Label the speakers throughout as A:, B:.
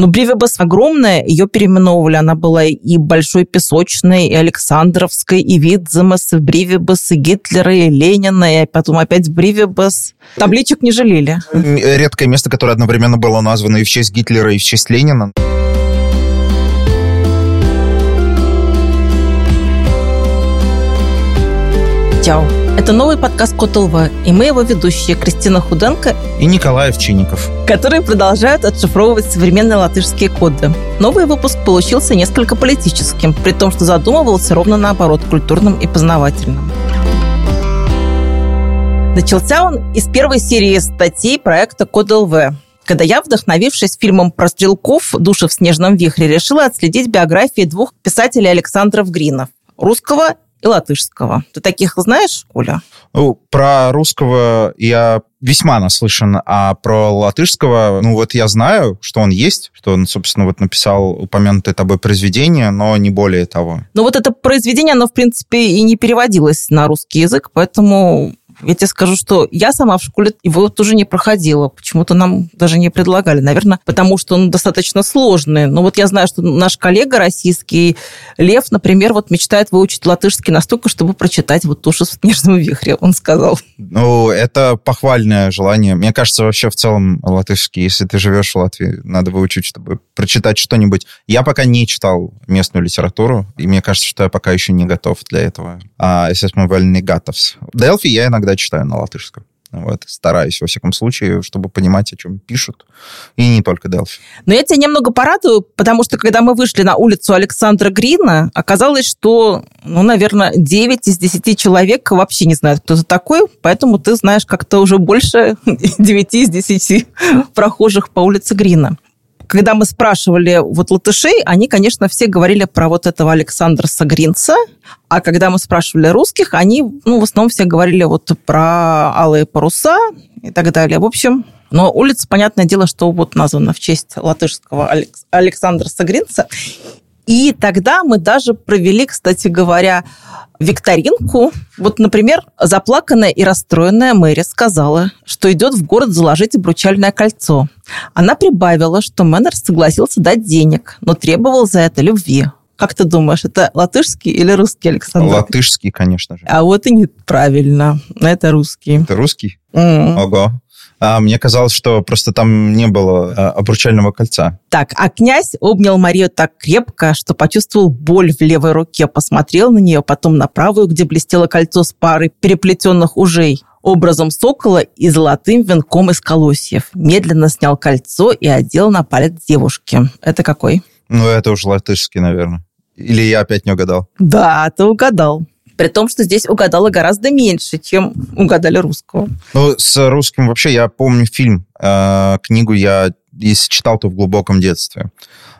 A: Ну, Бривибас огромная, ее переименовывали. Она была и Большой Песочной, и Александровской, и Видземес, и Бривибас, и Гитлера, и Ленина, и потом опять Бривибас. Табличек не жалели.
B: Редкое место, которое одновременно было названо и в честь Гитлера, и в честь Ленина.
A: Чао. Это новый подкаст Кот и мы его ведущие Кристина Худенко
B: и Николай Овчинников,
A: которые продолжают отшифровывать современные латышские коды. Новый выпуск получился несколько политическим, при том, что задумывался ровно наоборот, культурным и познавательным. Начался он из первой серии статей проекта Код ЛВ, когда я, вдохновившись фильмом про стрелков «Души в снежном вихре», решила отследить биографии двух писателей Александров Гринов – русского и латышского. Ты таких знаешь, Оля?
B: Ну, про русского я весьма наслышан, а про латышского, ну вот я знаю, что он есть, что он, собственно, вот написал упомянутое тобой произведение, но не более того.
A: Ну вот это произведение, оно, в принципе, и не переводилось на русский язык, поэтому я тебе скажу, что я сама в школе его тоже не проходила. Почему-то нам даже не предлагали. Наверное, потому что он достаточно сложный. Но вот я знаю, что наш коллега российский, Лев, например, вот мечтает выучить латышский настолько, чтобы прочитать вот «Туши в снежном вихре», он сказал.
B: Ну, это похвальное желание. Мне кажется, вообще в целом латышский, если ты живешь в Латвии, надо выучить, чтобы прочитать что-нибудь. Я пока не читал местную литературу, и мне кажется, что я пока еще не готов для этого. А если мы не готов. Делфи я иногда иногда читаю на латышском. Вот, стараюсь, во всяком случае, чтобы понимать, о чем пишут. И не только Делфи.
A: Но я тебя немного порадую, потому что, когда мы вышли на улицу Александра Грина, оказалось, что, ну, наверное, 9 из 10 человек вообще не знают, кто это такой, поэтому ты знаешь как-то уже больше 9 из 10 прохожих по улице Грина когда мы спрашивали вот латышей, они, конечно, все говорили про вот этого Александра Сагринца, а когда мы спрашивали русских, они, ну, в основном все говорили вот про алые паруса и так далее. В общем, но улица, понятное дело, что вот названа в честь латышского Александра Сагринца. И тогда мы даже провели, кстати говоря, викторинку. Вот, например, заплаканная и расстроенная Мэри сказала, что идет в город заложить обручальное кольцо. Она прибавила, что Мэннер согласился дать денег, но требовал за это любви. Как ты думаешь, это латышский или русский, Александр?
B: Латышский, конечно же.
A: А вот и неправильно. Это русский.
B: Это русский? Mm. Ого. А мне казалось, что просто там не было а, обручального кольца.
A: Так, а князь обнял Марию так крепко, что почувствовал боль в левой руке, посмотрел на нее, потом на правую, где блестело кольцо с парой переплетенных ужей образом сокола и золотым венком из колосьев. Медленно снял кольцо и одел на палец девушки. Это какой?
B: Ну, это уж латышский, наверное. Или я опять не угадал?
A: Да, ты угадал. При том, что здесь угадала гораздо меньше, чем угадали русского.
B: Ну, с русским вообще я помню фильм. Э, книгу я, если читал, то в глубоком детстве.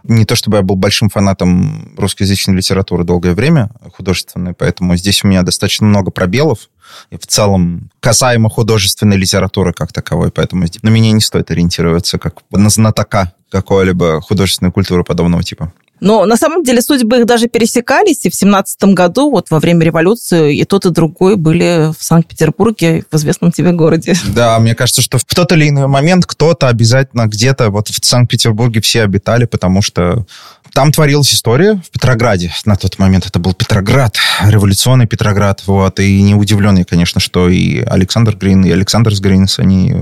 B: Не то чтобы я был большим фанатом русскоязычной литературы долгое время, художественной, поэтому здесь у меня достаточно много пробелов. И в целом касаемо художественной литературы как таковой, поэтому на меня не стоит ориентироваться как на знатока какой-либо художественной культуры подобного типа.
A: Но на самом деле судьбы их даже пересекались, и в семнадцатом году, вот во время революции, и тот, и другой были в Санкт-Петербурге, в известном тебе городе.
B: Да, мне кажется, что в тот или иной момент кто-то обязательно где-то, вот в Санкт-Петербурге все обитали, потому что там творилась история в Петрограде. На тот момент это был Петроград, революционный Петроград. Вот, и не удивлен конечно, что и Александр Грин, и Александр Сгринс, они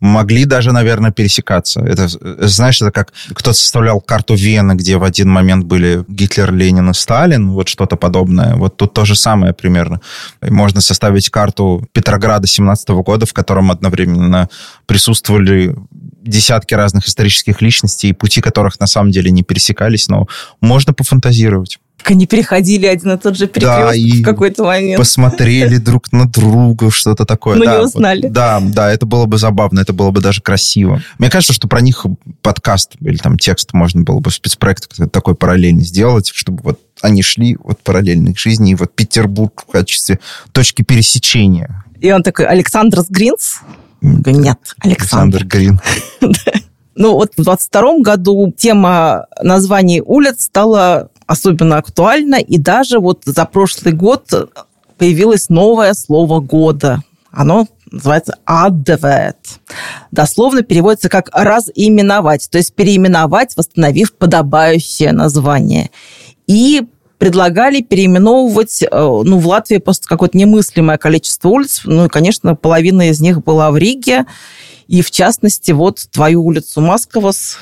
B: могли даже, наверное, пересекаться. Это, знаешь, это как кто-то составлял карту Вены, где в один момент были Гитлер, Ленин и Сталин, вот что-то подобное. Вот тут то же самое примерно. Можно составить карту Петрограда 17 года, в котором одновременно присутствовали десятки разных исторических личностей, пути которых на самом деле не пересекались, но можно пофантазировать.
A: Они переходили один и тот же перекресток да, и в какой-то момент.
B: посмотрели друг на друга, что-то такое.
A: Но
B: да,
A: не узнали.
B: Вот, да, да, это было бы забавно, это было бы даже красиво. Мне кажется, что про них подкаст или там текст можно было бы спецпроект такой параллельный сделать, чтобы вот они шли вот параллельно их жизни, и вот Петербург в качестве точки пересечения.
A: И он такой, Александр Гринс? Нет, Александр.
B: Александр Грин.
A: Ну вот в 22 году тема названий улиц стала особенно актуальна, и даже вот за прошлый год появилось новое слово года. Оно называется «адвет». Дословно переводится как «разименовать», то есть переименовать, восстановив подобающее название. И предлагали переименовывать, э, ну, в Латвии просто какое-то немыслимое количество улиц, ну, и, конечно, половина из них была в Риге, и, в частности, вот твою улицу Масковос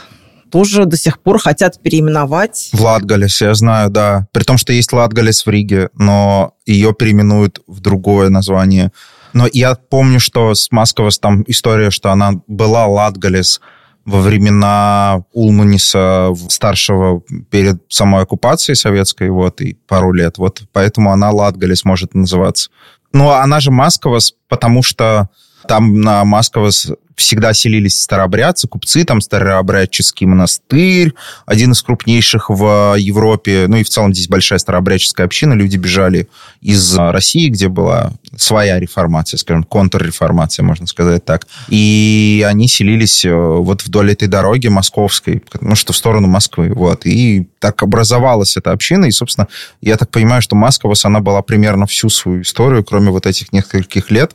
A: тоже до сих пор хотят переименовать.
B: В Латгалес, я знаю, да. При том, что есть Латгалес в Риге, но ее переименуют в другое название. Но я помню, что с Масковос там история, что она была Латгалес, во времена Улманиса старшего перед самой оккупацией советской, вот, и пару лет. Вот поэтому она Латгалис может называться. Но она же Масковас, потому что там на Масковас всегда селились старообрядцы, купцы, там старообрядческий монастырь, один из крупнейших в Европе, ну и в целом здесь большая старообрядческая община, люди бежали из России, где была своя реформация, скажем, контрреформация, можно сказать так, и они селились э, вот вдоль этой дороги московской, ну что в сторону Москвы, вот, и так образовалась эта община, и, собственно, я так понимаю, что Масковас, она была примерно всю свою историю, кроме вот этих нескольких лет,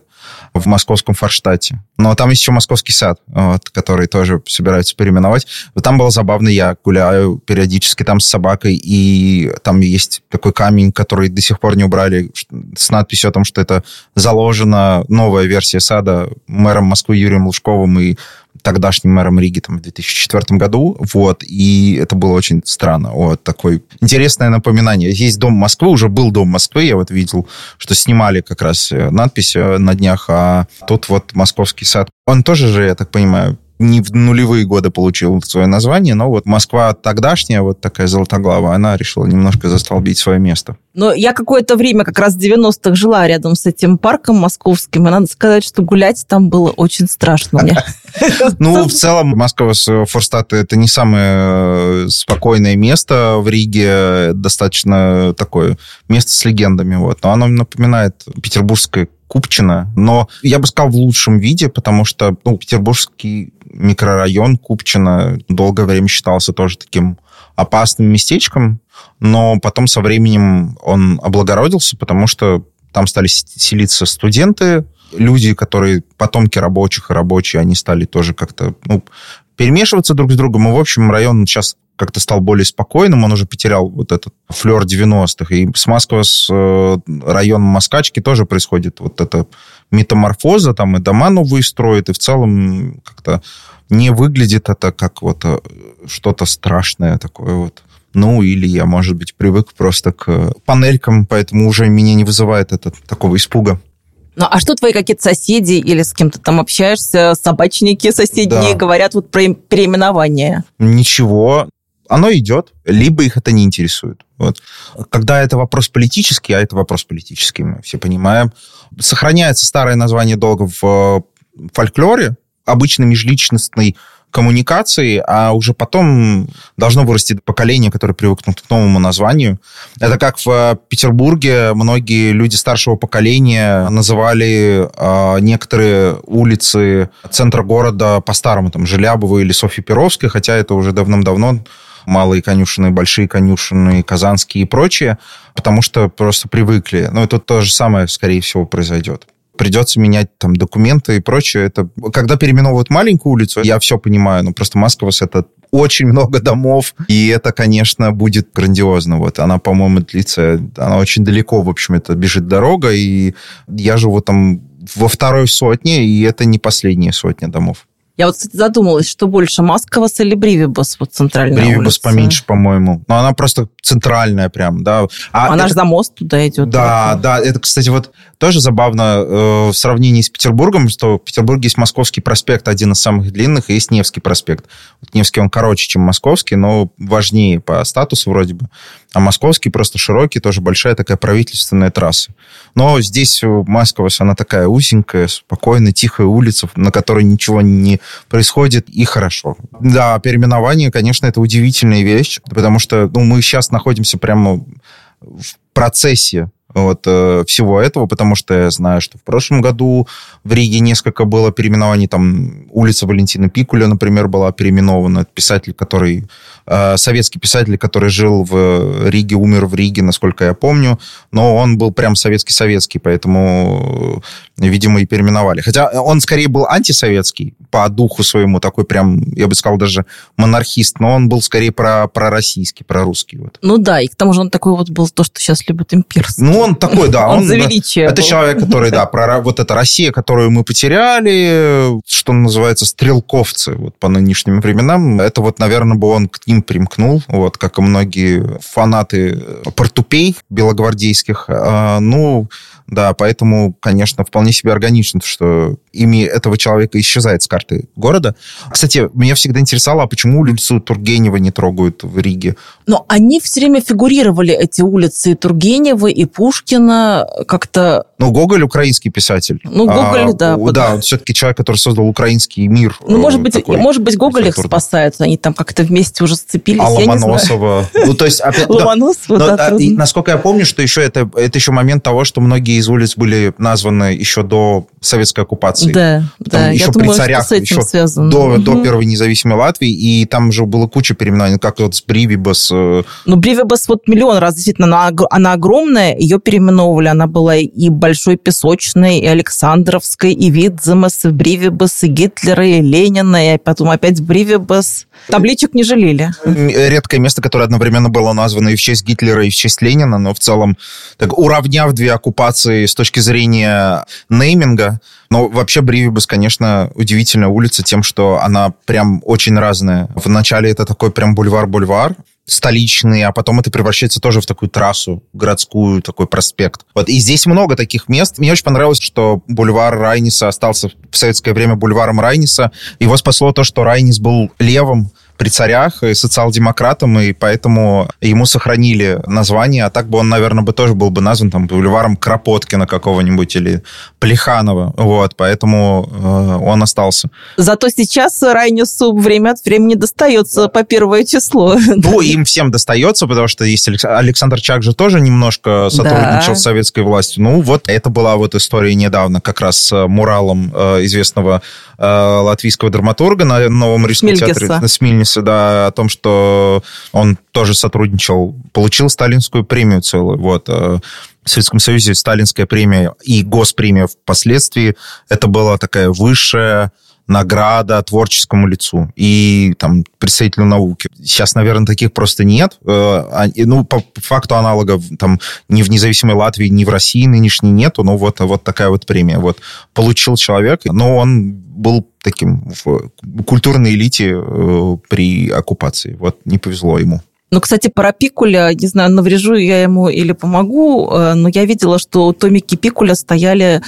B: в московском Форштате. Но там есть еще московский сад, вот, который тоже собираются переименовать. Там было забавно, я гуляю периодически там с собакой, и там есть такой камень, который до сих пор не убрали, с надписью о том, что это заложена новая версия сада мэром Москвы Юрием Лужковым и тогдашним мэром Риги там, в 2004 году, вот, и это было очень странно, вот, такое интересное напоминание. Есть Дом Москвы, уже был Дом Москвы, я вот видел, что снимали как раз э, надпись э, на днях, а тут вот Московский сад. Он тоже же, я так понимаю, не в нулевые годы получил свое название, но вот Москва тогдашняя, вот такая золотоглавая, она решила немножко застолбить свое место.
A: Но я какое-то время, как раз в 90-х, жила рядом с этим парком московским, и надо сказать, что гулять там было очень страшно мне.
B: Ну, в целом, Москва с Форстат это не самое э, спокойное место в Риге, достаточно такое место с легендами, вот. Но оно напоминает петербургское Купчино, но я бы сказал в лучшем виде, потому что ну, петербургский микрорайон Купчино долгое время считался тоже таким опасным местечком, но потом со временем он облагородился, потому что там стали селиться студенты, люди, которые потомки рабочих и рабочие, они стали тоже как-то ну, перемешиваться друг с другом. И, в общем, район сейчас как-то стал более спокойным, он уже потерял вот этот флер 90-х. И с Москвы, с э, районом Москачки тоже происходит вот эта метаморфоза, там и дома новые строят, и в целом как-то не выглядит это как вот э, что-то страшное такое вот. Ну, или я, может быть, привык просто к панелькам, поэтому уже меня не вызывает это такого испуга.
A: Ну, а что твои какие-то соседи или с кем-то там общаешься, собачники соседние да. говорят вот про переименование?
B: Ничего оно идет, либо их это не интересует. Вот. Когда это вопрос политический, а это вопрос политический, мы все понимаем, сохраняется старое название долга в э, фольклоре, обычно межличностный коммуникации, а уже потом должно вырасти поколение, которое привыкнут к новому названию. Это как в э, Петербурге многие люди старшего поколения называли э, некоторые улицы центра города по-старому, там, Желябова или Софьи Перовской, хотя это уже давным-давно малые конюшины, большие конюшины, казанские и прочее, потому что просто привыкли. Ну, это то же самое, скорее всего, произойдет придется менять там документы и прочее. Это когда переименовывают маленькую улицу, я все понимаю, но просто Масковас это очень много домов, и это, конечно, будет грандиозно. Вот она, по-моему, длится, она очень далеко, в общем, это бежит дорога, и я живу там во второй сотне, и это не последняя сотня домов.
A: Я вот, кстати, задумалась, что больше, Масковас или Бривибас, вот центральная
B: Бривибас поменьше, по-моему. Но она просто центральная прям, да.
A: А она это... же за мост туда идет.
B: Да, вот. да. Это, кстати, вот тоже забавно э, в сравнении с Петербургом, что в Петербурге есть Московский проспект, один из самых длинных, и есть Невский проспект. Вот Невский, он короче, чем Московский, но важнее по статусу вроде бы. А Московский просто широкий, тоже большая такая правительственная трасса. Но здесь Москва, она такая узенькая, спокойная, тихая улица, на которой ничего не происходит, и хорошо. Да, переименование, конечно, это удивительная вещь, потому что ну, мы сейчас находимся прямо в процессе вот, э, всего этого, потому что я знаю, что в прошлом году в Риге несколько было переименований, там улица Валентина Пикуля, например, была переименована, писатель, который, э, советский писатель, который жил в Риге, умер в Риге, насколько я помню, но он был прям советский-советский, поэтому, видимо, и переименовали. Хотя он скорее был антисоветский по духу своему, такой прям, я бы сказал, даже монархист, но он был скорее про, пророссийский, прорусский. Вот.
A: Ну да, и к тому же он такой вот был то, что сейчас любят имперский.
B: Ну, он такой, да.
A: Он, он за величие
B: Это был. человек, который, да, про вот эта Россия, которую мы потеряли, что называется, стрелковцы вот по нынешним временам. Это вот, наверное, бы он к ним примкнул, вот, как и многие фанаты портупей белогвардейских. А, ну, да, поэтому, конечно, вполне себе органично, что имя этого человека исчезает с карты города. Кстати, меня всегда интересовало, а почему улицу Тургенева не трогают в Риге?
A: Но они все время фигурировали, эти улицы и Тургенева, и Пушкина, как-то...
B: Ну, Гоголь украинский писатель.
A: Ну, Гоголь, а, да.
B: Да, он все-таки человек, который создал украинский мир.
A: Ну, может быть, такой, может быть Гоголь их спасает, они там как-то вместе уже сцепились, а
B: Ломоносова. Ну, то есть, опять...
A: Ломоносова, да.
B: А, насколько я помню, что еще это, это еще момент того, что многие из улиц были названы еще до советской оккупации.
A: Да, да.
B: Еще
A: я
B: при
A: думаю,
B: царях, еще
A: связано.
B: До, угу. до первой независимой Латвии, и там же было куча переименований, как вот с Бривибас.
A: Э, ну, Бривибас вот миллион раз, действительно, она, она огромная, ее переименовывали, она была и Большой Песочной, и Александровской, и Видземес, и Бривибас, и Гитлера, и Ленина, и потом опять Бривибас. Табличек не жалели.
B: Редкое место, которое одновременно было названо и в честь Гитлера, и в честь Ленина, но в целом, так, уравняв две оккупации с точки зрения нейминга, но вообще Бривибус, конечно, удивительная улица тем, что она прям очень разная. Вначале это такой прям бульвар-бульвар, столичный, а потом это превращается тоже в такую трассу городскую, такой проспект. Вот, и здесь много таких мест. Мне очень понравилось, что бульвар Райниса остался в советское время бульваром Райниса. Его спасло то, что Райнис был левым, при царях и социал-демократом, и поэтому ему сохранили название, а так бы он, наверное, бы тоже был бы назван там бульваром Кропоткина какого-нибудь или Плеханова, вот, поэтому э, он остался.
A: Зато сейчас Райнису время от времени достается по первое число.
B: Ну, им всем достается, потому что есть Александр Чак же тоже немножко сотрудничал да. с советской властью. Ну, вот это была вот история недавно как раз с муралом э, известного э, латвийского драматурга на Новом Рижском театре. На Смильниса, да, о том, что он тоже сотрудничал, получил сталинскую премию целую. Вот. Э, в Советском Союзе сталинская премия и госпремия впоследствии, это была такая высшая награда творческому лицу и там представителю науки. Сейчас, наверное, таких просто нет. Э, ну, по факту аналогов там ни в независимой Латвии, ни в России нынешней нету, но вот, вот такая вот премия. Вот получил человек, но он был таким в культурной элите э, при оккупации. Вот не повезло ему.
A: Ну, кстати, про Пикуля, не знаю, наврежу я ему или помогу, э, но я видела, что томики Пикуля стояли э,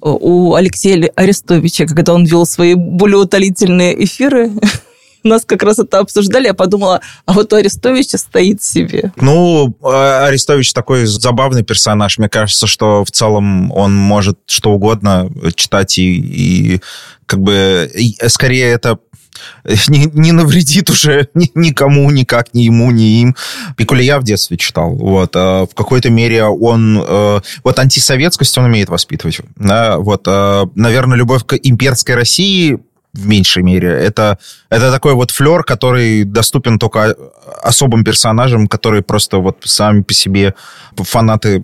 A: у Алексея Арестовича, когда он вел свои более утолительные эфиры. нас как раз это обсуждали, я подумала, а вот у Арестовича стоит себе.
B: Ну, э, Арестович такой забавный персонаж. Мне кажется, что в целом он может что угодно читать и, и как бы и, скорее это не, не навредит уже ни, никому, никак, ни ему, ни им. Пикуля я в детстве читал. Вот. А в какой-то мере он... Э, вот антисоветскость он умеет воспитывать. Да? Вот. А, наверное, любовь к имперской России в меньшей мере. Это, это такой вот флер, который доступен только особым персонажам, которые просто вот сами по себе фанаты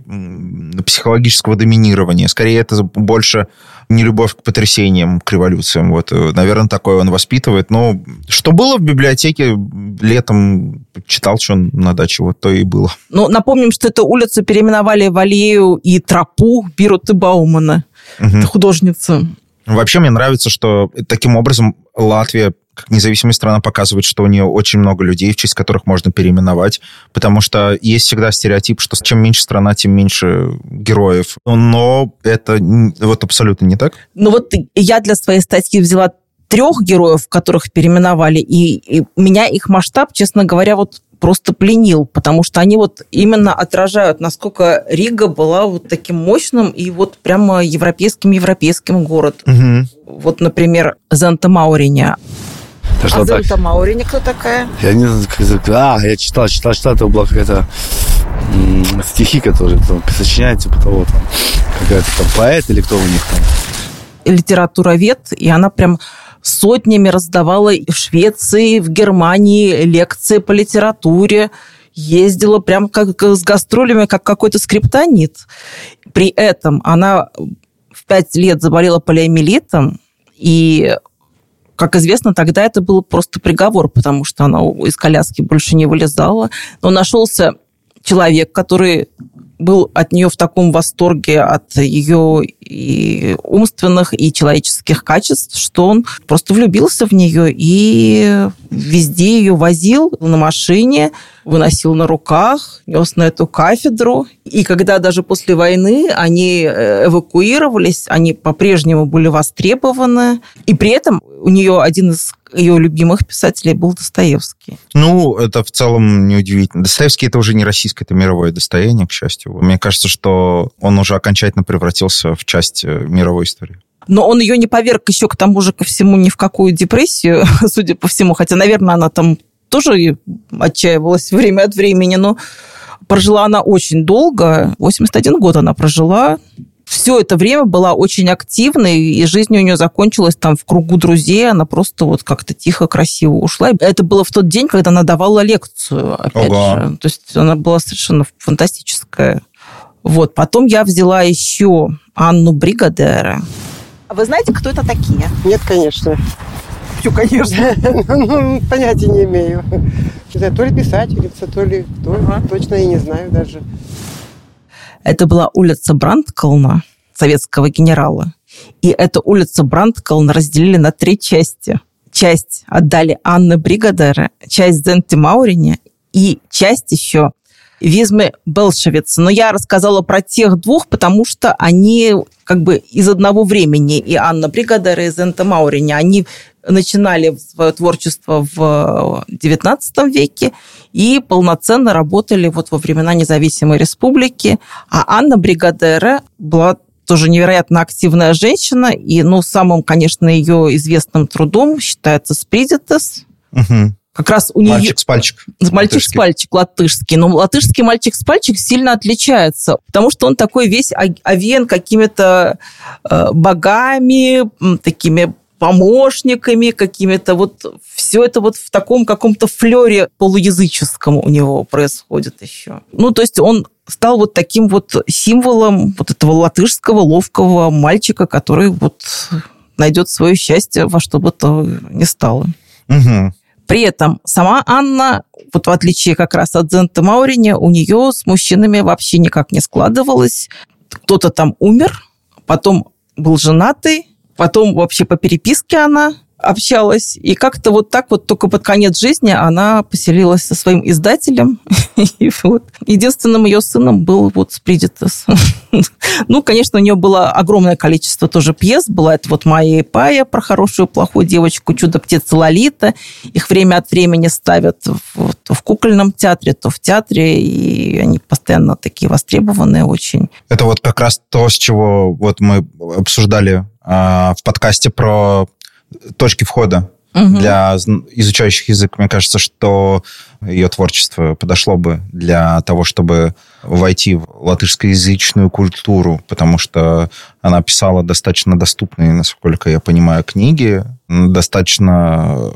B: психологического доминирования. Скорее, это больше не любовь к потрясениям, к революциям. Вот, э, наверное, такое он воспитывает. Но что было в библиотеке летом, читал, что на даче, вот то и было.
A: Ну, напомним, что эту улицу переименовали в аллею и тропу Бируты Баумана. Угу. Это художница.
B: Вообще мне нравится, что таким образом Латвия как независимая страна показывает, что у нее очень много людей, в честь которых можно переименовать, потому что есть всегда стереотип, что чем меньше страна, тем меньше героев. Но это вот абсолютно не так.
A: Ну вот я для своей статьи взяла трех героев, которых переименовали, и, и меня их масштаб, честно говоря, вот просто пленил, потому что они вот именно отражают, насколько Рига была вот таким мощным и вот прямо европейским-европейским городом. Угу. Вот, например, Зента Мауриня.
C: Да
A: а Зента Мауриня кто такая?
C: Я не знаю, как... А, я читал, читал, читал, это была какая-то стихи, которые там сочиняют, типа того, там, какая-то там поэт или кто у них там.
A: Литературовед, и она прям сотнями раздавала в Швеции, в Германии лекции по литературе, ездила прям как с гастролями, как какой-то скриптонит. При этом она в пять лет заболела полиомиелитом, и, как известно, тогда это был просто приговор, потому что она из коляски больше не вылезала. Но нашелся человек, который был от нее в таком восторге от ее и умственных, и человеческих качеств, что он просто влюбился в нее и везде ее возил на машине, выносил на руках, нес на эту кафедру. И когда даже после войны они э, эвакуировались, они по-прежнему были востребованы. И при этом у нее один из ее любимых писателей был Достоевский.
B: Ну, это в целом неудивительно. Достоевский это уже не российское, это мировое достояние, к счастью. Мне кажется, что он уже окончательно превратился в часть э, мировой истории.
A: Но он ее не поверг еще к тому же ко всему ни в какую депрессию, судя по всему. Хотя, наверное, она там тоже отчаивалась время от времени, но прожила она очень долго. 81 год она прожила все это время была очень активной, и жизнь у нее закончилась там в кругу друзей, она просто вот как-то тихо, красиво ушла. Это было в тот день, когда она давала лекцию, опять Ого. же. То есть она была совершенно фантастическая. Вот. Потом я взяла еще Анну Бригадера. А вы знаете, кто это такие?
D: Нет, конечно.
A: Все, конечно.
D: Ну, понятия не имею. Не знаю, то ли писательница, то ли кто. Точно я не знаю даже.
A: Это была улица Брандколна, советского генерала. И эту улицу Брандколна разделили на три части. Часть отдали Анне Бригадере, часть Зенте Маурине и часть еще Визмы Белшевиц. Но я рассказала про тех двух, потому что они как бы из одного времени. И Анна Бригадер, и Зента Маурини. Они начинали свое творчество в XIX веке и полноценно работали вот во времена независимой республики. А Анна Бригадера была тоже невероятно активная женщина, и, ну, самым, конечно, ее известным трудом считается «Спридитес», угу. Как раз у
B: нее... Мальчик с пальчик.
A: Мальчик с пальчик латышский. Но латышский мальчик с пальчик сильно отличается, потому что он такой весь овен какими-то э, богами, такими помощниками какими-то. Вот все это вот в таком каком-то флере полуязыческом у него происходит еще. Ну, то есть он стал вот таким вот символом вот этого латышского ловкого мальчика, который вот найдет свое счастье во что бы то ни стало. Угу. При этом сама Анна, вот в отличие как раз от Зента Маурини, у нее с мужчинами вообще никак не складывалось. Кто-то там умер, потом был женатый, потом вообще по переписке она общалась. И как-то вот так вот только под конец жизни она поселилась со своим издателем. И вот единственным ее сыном был вот Спридитес. Ну, конечно, у нее было огромное количество тоже пьес. Была это вот Майя и Пая про хорошую и плохую девочку, Чудо-птица Лолита. Их время от времени ставят в, то в кукольном театре, то в театре, и они постоянно такие востребованные очень.
B: Это вот как раз то, с чего вот мы обсуждали в подкасте про точки входа угу. для изучающих язык. Мне кажется, что ее творчество подошло бы для того, чтобы войти в латышскоязычную культуру, потому что она писала достаточно доступные, насколько я понимаю, книги, достаточно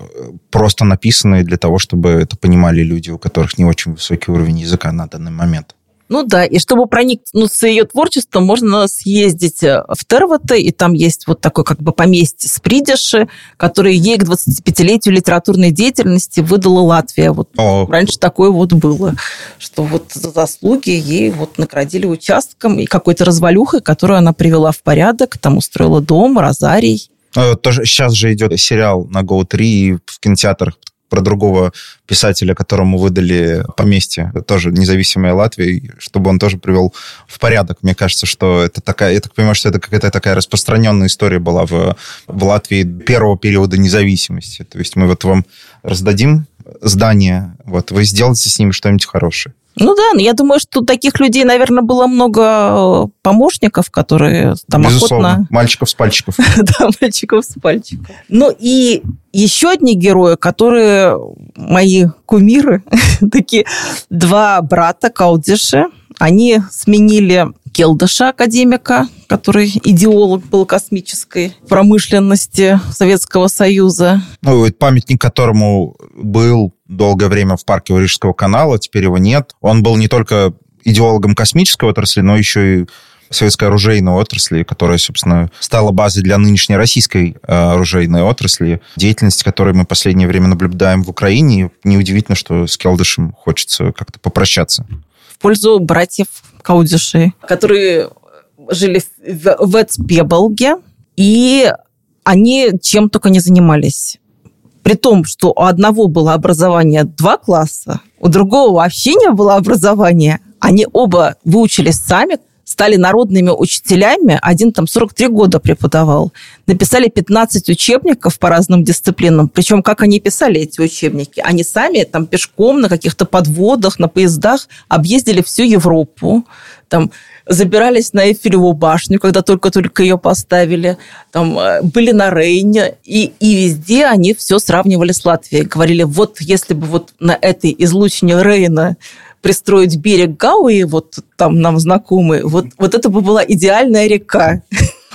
B: просто написанные для того, чтобы это понимали люди, у которых не очень высокий уровень языка на данный момент.
A: Ну да, и чтобы проникнуться ее творчеством, можно съездить э, в Терваты, и там есть вот такой как бы поместье Спридиши, которое ей к 25-летию литературной деятельности выдала Латвия. Вот О. раньше такое вот было, что вот за заслуги ей вот наградили участком и какой-то развалюхой, которую она привела в порядок, там устроила дом, розарий.
B: Э, тоже сейчас же идет сериал на Go3 в кинотеатрах про другого писателя, которому выдали поместье, тоже независимая Латвия, чтобы он тоже привел в порядок. Мне кажется, что это такая, я так понимаю, что это какая-то такая распространенная история была в, в Латвии первого периода независимости. То есть мы вот вам раздадим здание, Вот вы сделаете с ними что-нибудь хорошее.
A: Ну да, я думаю, что таких людей, наверное, было много э, помощников, которые там
B: Безусловно.
A: охотно...
B: Мальчиков с пальчиков.
A: да, мальчиков с пальчиков. Ну и еще одни герои, которые мои кумиры, такие два брата Каудиши, они сменили Келдыша, академика, который идеолог был космической промышленности Советского Союза.
B: Ну, памятник которому был долгое время в парке Рижского канала, теперь его нет. Он был не только идеологом космической отрасли, но еще и советской оружейной отрасли, которая, собственно, стала базой для нынешней российской э, оружейной отрасли, деятельности которой мы в последнее время наблюдаем в Украине. Неудивительно, что с Келдышем хочется как-то попрощаться.
A: В пользу братьев Каудиши, которые жили в Эцпеболге, и они чем только не занимались при том, что у одного было образование два класса, у другого вообще не было образования, они оба выучились сами, стали народными учителями, один там 43 года преподавал, написали 15 учебников по разным дисциплинам, причем как они писали эти учебники? Они сами там пешком на каких-то подводах, на поездах объездили всю Европу, там забирались на Эйфелеву башню, когда только-только ее поставили, там э, были на Рейне, и, и везде они все сравнивали с Латвией. Говорили, вот если бы вот на этой излучине Рейна пристроить берег Гауи, вот там нам знакомый, вот, вот это бы была идеальная река.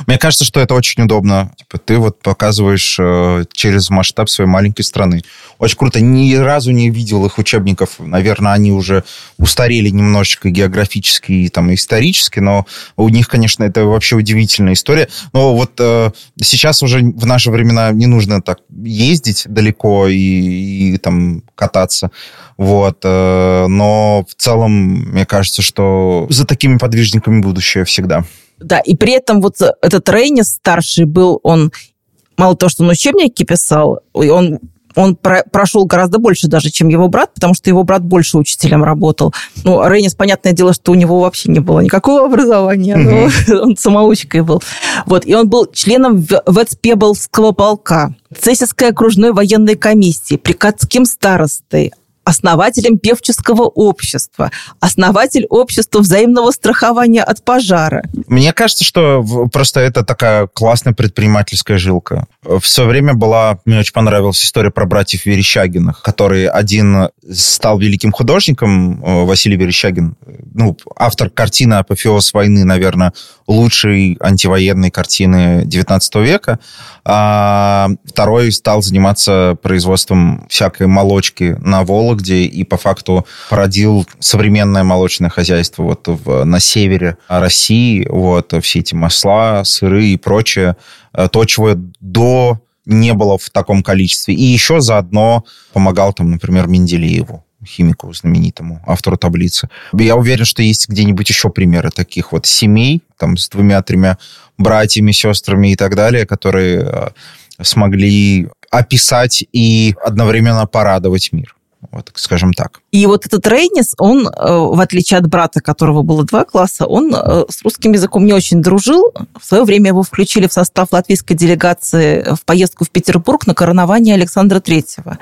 B: Мне кажется, что это очень удобно. Типа, ты вот показываешь э, через масштаб своей маленькой страны. Очень круто. Ни разу не видел их учебников. Наверное, они уже устарели немножечко географически и там, исторически, но у них, конечно, это вообще удивительная история. Но вот э, сейчас уже в наши времена не нужно так ездить далеко и, и там кататься. Вот. Э, но в целом, мне кажется, что за такими подвижниками будущее всегда.
A: Да, и при этом вот этот Рейнис старший был, он мало того, что он учебники писал, он он про прошел гораздо больше даже, чем его брат, потому что его брат больше учителем работал. Ну, Рейнис, понятное дело, что у него вообще не было никакого образования, но mm-hmm. он самоучкой был. Вот, и он был членом Вецпебелского полка, Цесисской окружной военной комиссии, приказским старостой, основателем певческого общества, основатель общества взаимного страхования от пожара.
B: Мне кажется, что просто это такая классная предпринимательская жилка. В свое время была, мне очень понравилась история про братьев Верещагиных, который один стал великим художником, э, Василий Верещагин, ну, автор картины «Апофеоз войны», наверное, лучшей антивоенной картины 19 века, а второй стал заниматься производством всякой молочки на Вологде и по факту породил современное молочное хозяйство вот в, на севере России. Вот все эти масла, сыры и прочее. Э, то, чего до не было в таком количестве. И еще заодно помогал там, например, Менделееву химику знаменитому, автору таблицы. Я уверен, что есть где-нибудь еще примеры таких вот семей, там, с двумя-тремя братьями, сестрами и так далее, которые э, смогли описать и одновременно порадовать мир. Вот, скажем так.
A: И вот этот Рейнис, он, э, в отличие от брата, которого было два класса, он э, с русским языком не очень дружил. В свое время его включили в состав латвийской делегации в поездку в Петербург на коронование Александра Третьего.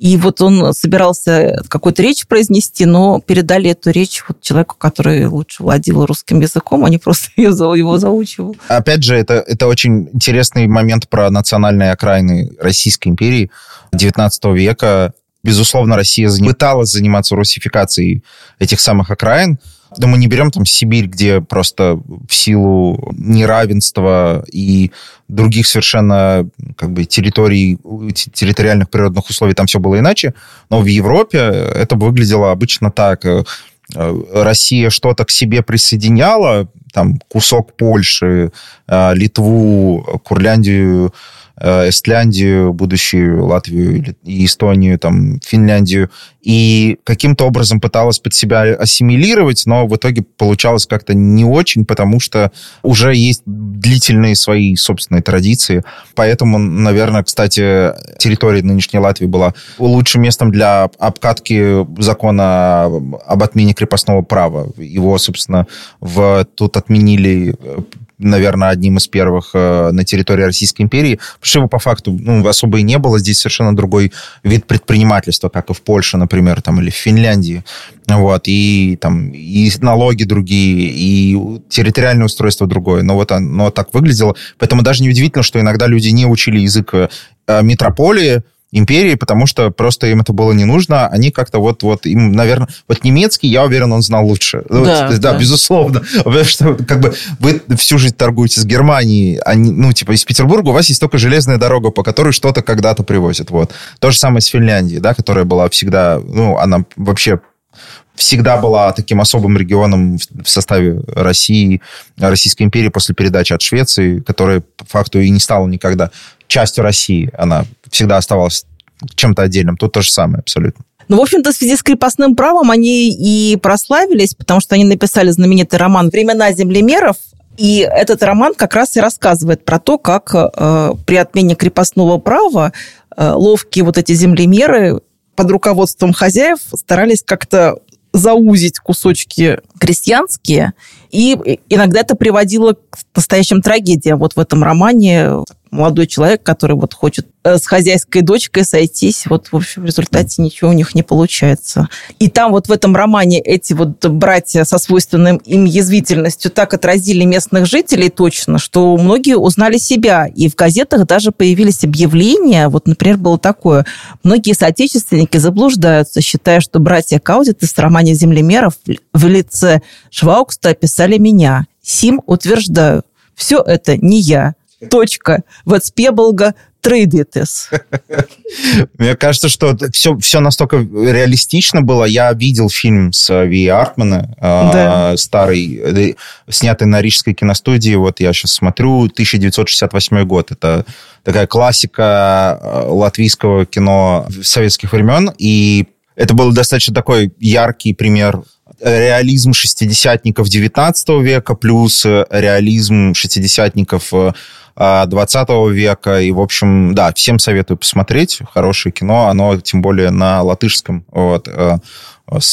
A: И вот он собирался какую-то речь произнести, но передали эту речь вот человеку, который лучше владел русским языком, а не просто его заучивал.
B: Опять же, это, это очень интересный момент про национальные окраины Российской империи XIX века. Безусловно, Россия пыталась заниматься русификацией этих самых окраин, но мы не берем там Сибирь, где просто в силу неравенства и других совершенно как бы территорий, территориальных природных условий там все было иначе. Но в Европе это выглядело обычно так. Э, Россия что-то к себе присоединяла, там кусок Польши, э, Литву, Курляндию, Э, Эстляндию, будущую Латвию и Эстонию, там, Финляндию, и каким-то образом пыталась под себя ассимилировать, но в итоге получалось как-то не очень, потому что уже есть длительные свои собственные традиции. Поэтому, наверное, кстати, территория нынешней Латвии была лучшим местом для обкатки закона об отмене крепостного права. Его, собственно, в, тут отменили наверное, одним из первых э, на территории Российской империи, потому что его по факту ну, особо и не было. Здесь совершенно другой вид предпринимательства, как и в Польше, например, там, или в Финляндии. Вот, и там и налоги другие, и территориальное устройство другое. Но вот оно так выглядело. Поэтому даже неудивительно, что иногда люди не учили язык э, метрополии, империи, потому что просто им это было не нужно. Они как-то вот, вот им, наверное, вот немецкий, я уверен, он знал лучше.
A: Да,
B: вот, да, да, безусловно. Потому что как бы вы всю жизнь торгуете с Германией, а не, ну, типа, из Петербурга у вас есть только железная дорога, по которой что-то когда-то привозят. Вот. То же самое с Финляндией, да, которая была всегда, ну, она вообще всегда была таким особым регионом в составе России, Российской империи после передачи от Швеции, которая по факту и не стала никогда частью России. Она всегда оставалась чем-то отдельным. Тут то же самое абсолютно.
A: Ну, в общем-то, в связи с крепостным правом они и прославились, потому что они написали знаменитый роман «Времена землемеров», и этот роман как раз и рассказывает про то, как э, при отмене крепостного права э, ловкие вот эти землемеры под руководством хозяев старались как-то заузить кусочки крестьянские, и иногда это приводило к настоящим трагедиям. Вот в этом романе молодой человек, который вот хочет э, с хозяйской дочкой сойтись, вот, в общем, в результате ничего у них не получается. И там вот в этом романе эти вот братья со свойственным им язвительностью так отразили местных жителей точно, что многие узнали себя. И в газетах даже появились объявления, вот, например, было такое, многие соотечественники заблуждаются, считая, что братья Каудит из романа «Землемеров» в лице Шваукста описали меня. Сим утверждаю, все это не я. Точка. Вацпеболга трейдитес.
B: Мне кажется, что все, все настолько реалистично было. Я видел фильм с Ви Артмана, да. старый, э, снятый на Рижской киностудии. Вот я сейчас смотрю, 1968 год. Это такая классика э, латвийского кино советских времен. И это был достаточно такой яркий пример реализм шестидесятников 19 века плюс реализм шестидесятников 20 века. И, в общем, да, всем советую посмотреть. Хорошее кино, оно тем более на латышском. Вот.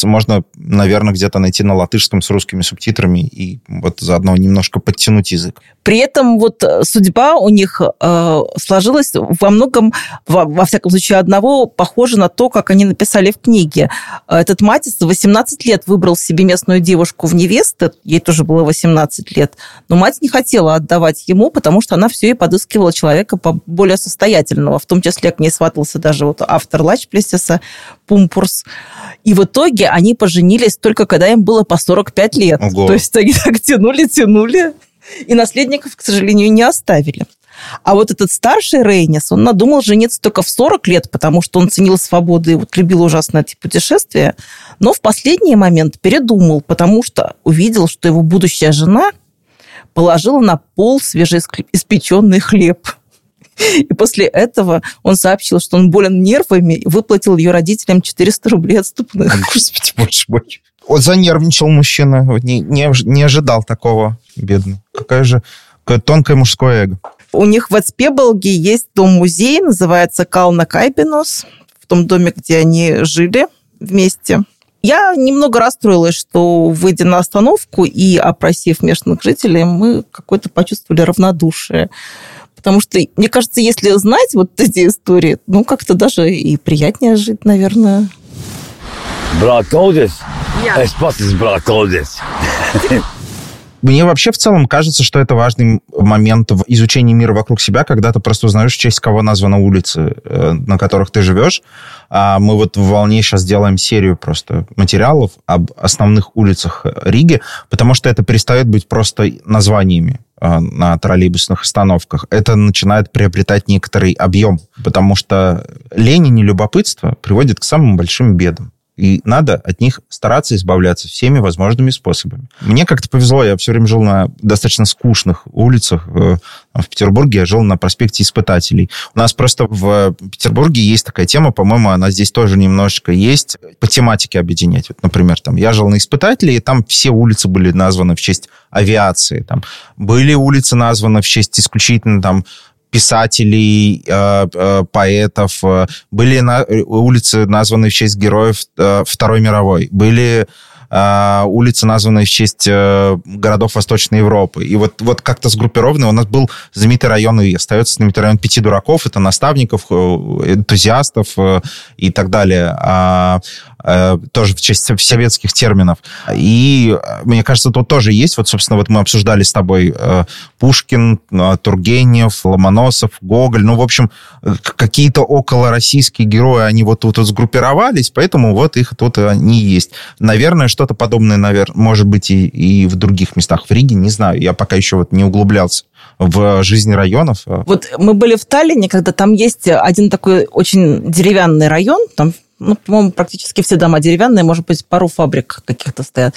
B: Можно, наверное, где-то найти на латышском с русскими субтитрами и вот заодно немножко подтянуть язык.
A: При этом вот э, судьба у них э, сложилась во многом, во, во всяком случае, одного похоже на то, как они написали в книге. Этот Матис в 18 лет выбрал себе местную девушку в невесты, ей тоже было 18 лет, но мать не хотела отдавать ему, потому что она все и подыскивала человека более состоятельного, в том числе к ней сватался даже вот автор Лачплесиса Пумпурс. И в итоге они поженились только когда им было по 45 лет. Ого. То есть они так тянули, тянули, и наследников, к сожалению, не оставили. А вот этот старший Рейнис, он надумал жениться только в 40 лет, потому что он ценил свободу и вот любил ужасно эти путешествия. Но в последний момент передумал, потому что увидел, что его будущая жена положила на пол свежеиспеченный хлеб. И после этого он сообщил, что он болен нервами и выплатил ее родителям 400 рублей отступных.
B: Господи, боже мой. Он занервничал мужчина, не, не, не ожидал такого, бедный. Какая же какое тонкое мужское эго.
A: У них в Эцпеболге есть дом-музей, называется Кална Кайбинос, в том доме, где они жили вместе. Я немного расстроилась, что, выйдя на остановку и опросив местных жителей, мы какое-то почувствовали равнодушие. Потому что, мне кажется, если знать вот эти истории, ну, как-то даже и приятнее жить, наверное.
E: Брат Колдис? Я. Es брат Колдис.
B: Мне вообще в целом кажется, что это важный момент в изучении мира вокруг себя, когда ты просто узнаешь, в честь кого названы улицы, э, на которых ты живешь. А мы вот в «Волне» сейчас делаем серию просто материалов об основных улицах Риги, потому что это перестает быть просто названиями э, на троллейбусных остановках. Это начинает приобретать некоторый объем, потому что лень и нелюбопытство приводит к самым большим бедам и надо от них стараться избавляться всеми возможными способами. Мне как-то повезло, я все время жил на достаточно скучных улицах. Э, в Петербурге я жил на проспекте Испытателей. У нас просто в Петербурге есть такая тема, по-моему, она здесь тоже немножечко есть, по тематике объединять. Вот, например, там я жил на Испытателей, и там все улицы были названы в честь авиации. Там были улицы названы в честь исключительно там писателей, э, э, поэтов. Были на, улицы, названы в честь героев э, Второй мировой. Были э, улицы, названные в честь э, городов Восточной Европы. И вот, вот как-то сгруппированы у нас был знаменитый район, и остается знаменитый район пяти дураков, это наставников, э, энтузиастов э, и так далее. А, э, тоже в честь советских терминов. И э, мне кажется, тут тоже есть, вот, собственно, вот мы обсуждали с тобой э, Пушкин, э, Тургенев, Ломоносов, Гоголь, ну, в общем, э, какие-то околороссийские герои, они вот тут вот сгруппировались, поэтому вот их тут они есть. Наверное, что-то подобное, наверное, может быть и, и в других местах. В Риге, не знаю, я пока еще вот не углублялся в жизни районов.
A: Вот мы были в Таллине, когда там есть один такой очень деревянный район, там ну, по-моему, практически все дома деревянные, может быть, пару фабрик каких-то стоят.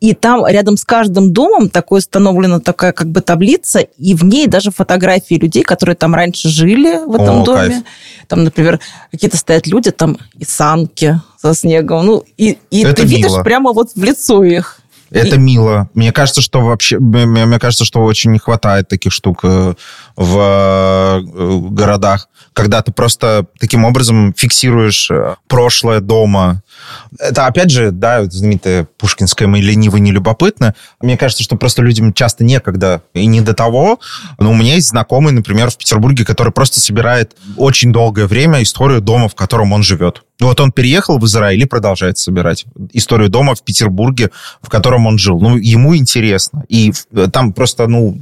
A: И там рядом с каждым домом такой установлена такая как бы таблица, и в ней даже фотографии людей, которые там раньше жили в этом
B: О,
A: доме.
B: кайф.
A: Там, например, какие-то стоят люди, там и санки со снегом. Ну, и, и
B: Это
A: ты видишь
B: мило.
A: прямо вот в лицо их.
B: Это
A: И-
B: мило. Мне кажется, что вообще, мне, мне кажется, что очень не хватает таких штук э, в э, городах, когда ты просто таким образом фиксируешь э, прошлое дома. Это, опять же, да, знаменитое пушкинское «Мы ленивы, не любопытны». Мне кажется, что просто людям часто некогда и не до того. Но у меня есть знакомый, например, в Петербурге, который просто собирает очень долгое время историю дома, в котором он живет. Ну, Вот он переехал в Израиль и продолжает собирать историю дома в Петербурге, в котором он жил. Ну, ему интересно. И там просто, ну,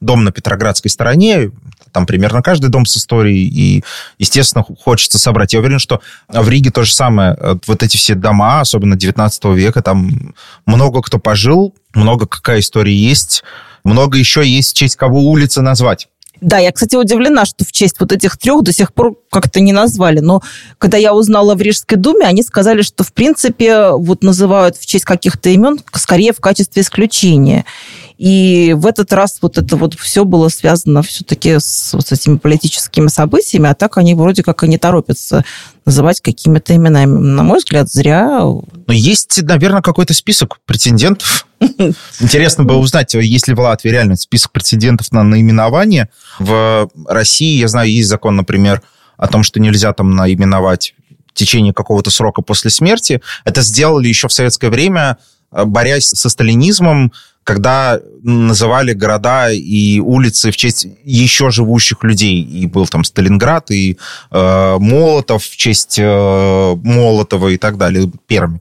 B: дом на Петроградской стороне, там примерно каждый дом с историей, и, естественно, хочется собрать. Я уверен, что в Риге то же самое. Э, Вот эти все дома, особенно 19 века, там много кто пожил, много какая история есть, много еще есть в честь кого улицы назвать.
A: Да, я, кстати, удивлена, что в честь вот этих трех до сих пор как-то не назвали. Но когда я узнала в Рижской думе, они сказали, что, в принципе, вот называют в честь каких-то имен скорее в качестве исключения. И в этот раз вот это вот все было связано все-таки с, вот с этими политическими событиями, а так они вроде как и не торопятся называть какими-то именами. На мой взгляд, зря.
B: Но есть, наверное, какой-то список претендентов. Интересно было узнать, есть ли в Латвии реально список претендентов на наименование. В России, я знаю, есть закон, например, о том, что нельзя там наименовать в течение какого-то срока после смерти. Это сделали еще в советское время, борясь со сталинизмом, когда называли города и улицы в честь еще живущих людей. И был там Сталинград, и э, Молотов в честь э, Молотова и так далее, Перми.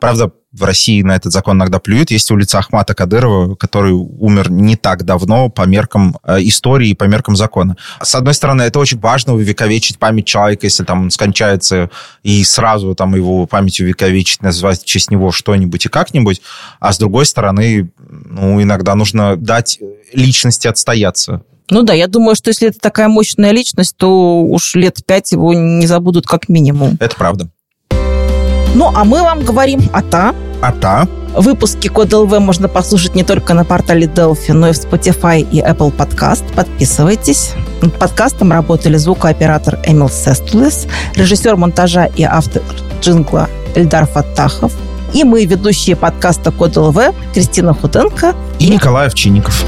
B: Правда, в России на этот закон иногда плюют. Есть улица Ахмата Кадырова, который умер не так давно по меркам э, истории и по меркам закона. С одной стороны, это очень важно увековечить память человека, если там он скончается, и сразу там его памятью увековечить, назвать в честь него что-нибудь и как-нибудь. А с другой стороны, ну, иногда нужно дать личности отстояться.
A: Ну да, я думаю, что если это такая мощная личность, то уж лет пять его не забудут как минимум.
B: Это правда.
A: Ну, а мы вам говорим о та.
B: А та?
A: Выпуски Код ЛВ можно послушать не только на портале Delphi, но и в Spotify и Apple Podcast. Подписывайтесь. Над подкастом работали звукооператор Эмил Сестулес, режиссер монтажа и автор джингла Эльдар Фаттахов, и мы, ведущие подкаста Код ЛВ, Кристина Худенко
B: И Николай Овчинников.